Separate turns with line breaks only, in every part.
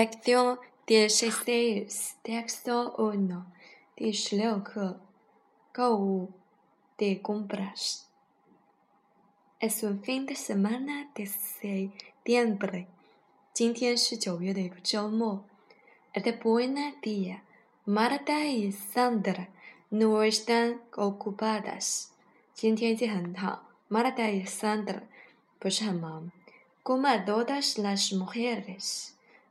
Lección 16, texto 1, te compras. Es un fin de semana de septiembre. de buena día. Marta y Sandra no están ocupadas. Marta y Sandra ¿cómo todas las mujeres.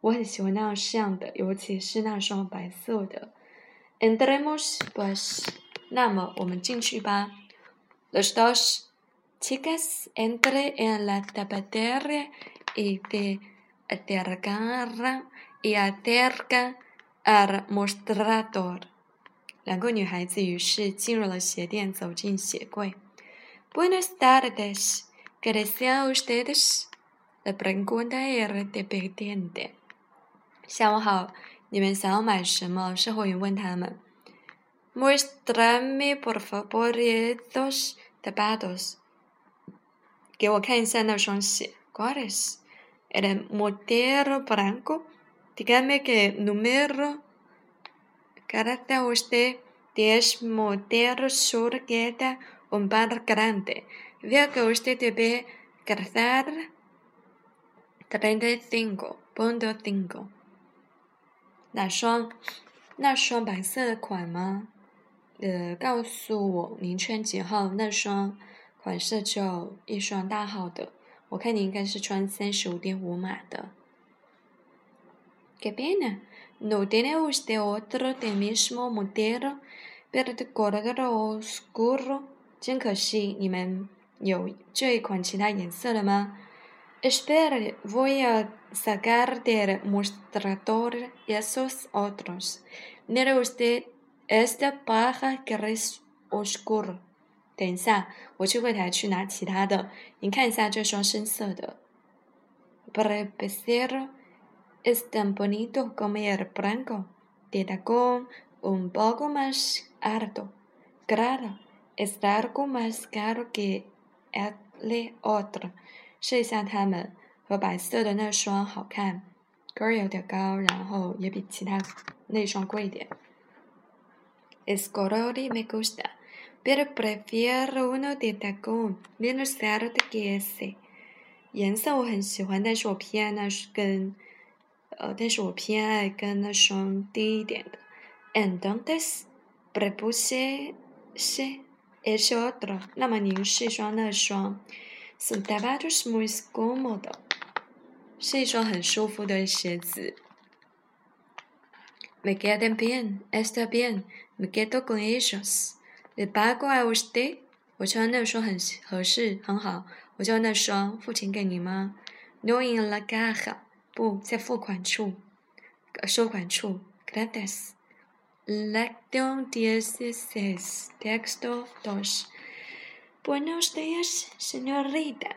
我很喜欢那样的，尤其是那双白色的。Entremos Los dos chicas entre en la tapatería y te acercan y acercan al Buenas tardes, ¿qué desean ustedes? La pregunta era dependiente. 下午好，你们想要买什么？售货员问他们。Muéstrame esos zapatos por favor 给我看一下那双鞋。Guantes. El modelo blanco. ¿Tiene que número? ¿Querá usted este modelo s solo r u e t a un par grande? ¿De qué usted debe gastar? Treinta y cinco. Punto cinco. 哪双？那双白色的款吗？呃，告诉我您穿几号那双？款式就一双大号的，我看你应该是穿三十五点五码的。Gabbana, no tiene usted otro del mismo modelo, pero de color oscuro。真可惜，你们有这一款其他颜色的吗？Espero voy a sacar del mostrador esos otros. Mire usted esta paja que es oscura. 等一下，我去柜台去拿其他的。您看一下这双深色的。Para empezar, es tan bonito como el blanco, de tacón un poco más alto. Claro, es algo más caro que el otro. 试一下它们。和白色的那双好看，跟儿有点高，然后也比其他那双贵一点。Es colori megusta, pero prefiero uno de ta gom. Llensarote que es. 颜色我很喜欢，但是我偏爱那是跟，呃，但是我偏爱跟那双低一点的。And dondes prepose se es otro? 那么您是双那双，son d a varios modos. 是一双很舒服的鞋子。Me quedé bien, e s t a b i e n Me quedo con ellos. ¿El bagaje está? 我穿那双很合适，很好。我就那双，付钱给你吗？No en la caja. 不，在付款处。收款处。Gracias. La don de i sus textos. Buenos días, señorita.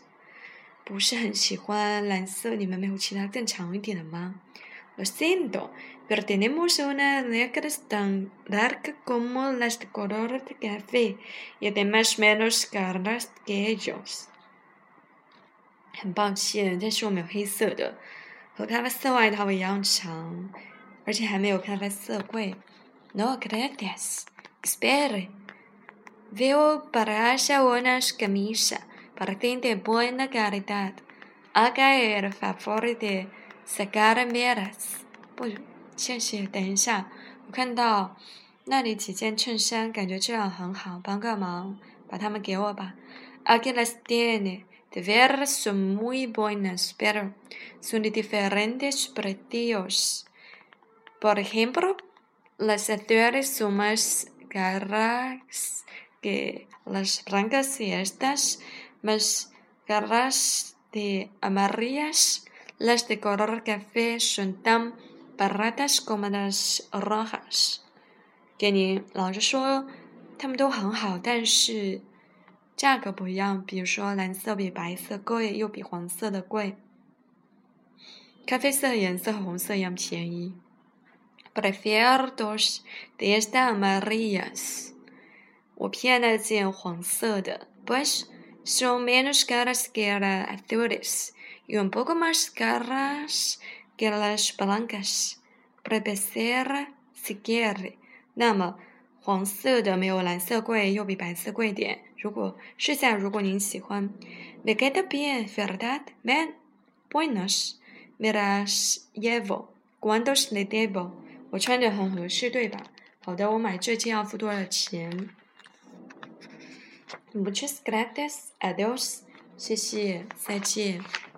不是很喜欢蓝色，你们没有其他更长一点的吗？Lo siento. Pero tiene m u c h na negra tan larga como las de color de café. Y además menos caras que ellos. 很抱歉，但是我们有黑色的，和咖啡色外套一样长，而且还没有咖啡色贵。No creas. e s p e r e Veo para l l e v r unas camisas. de buena caridad, haga el favor de sacar miras。不，谢谢。等一下，我看到那里几件衬衫，感觉质量很好，帮个忙，把它们给我吧。Aquí pues, las tiene. De veras son muy buenas, pero son de diferentes precios. Por ejemplo, las azules son más caras que las blancas y estas. mas garas de amarillas, las de color café son tan baratas como las rojas. 给您老实说，它们都很好，但是价格不一样。比如说，蓝色比白色贵，又比黄色的贵。咖啡色颜色和红色一样便宜。Prefiero dos de estas amarillas. 我偏爱那件黄色的。Pues Son menos caras que las azules y un poco más caras que las blancas. Prebecera, si quiere. 那么，黄色的没有蓝色贵，又比白色贵点。如果试下，如果您喜欢。Me queda bien, verdad? Me, buenos, me las llevo. Cuánto es el debo? 我穿着很合适，对吧？好的，我买这件要付多少钱？Muchas gracias. Adiós. 谢谢，再见。Eh,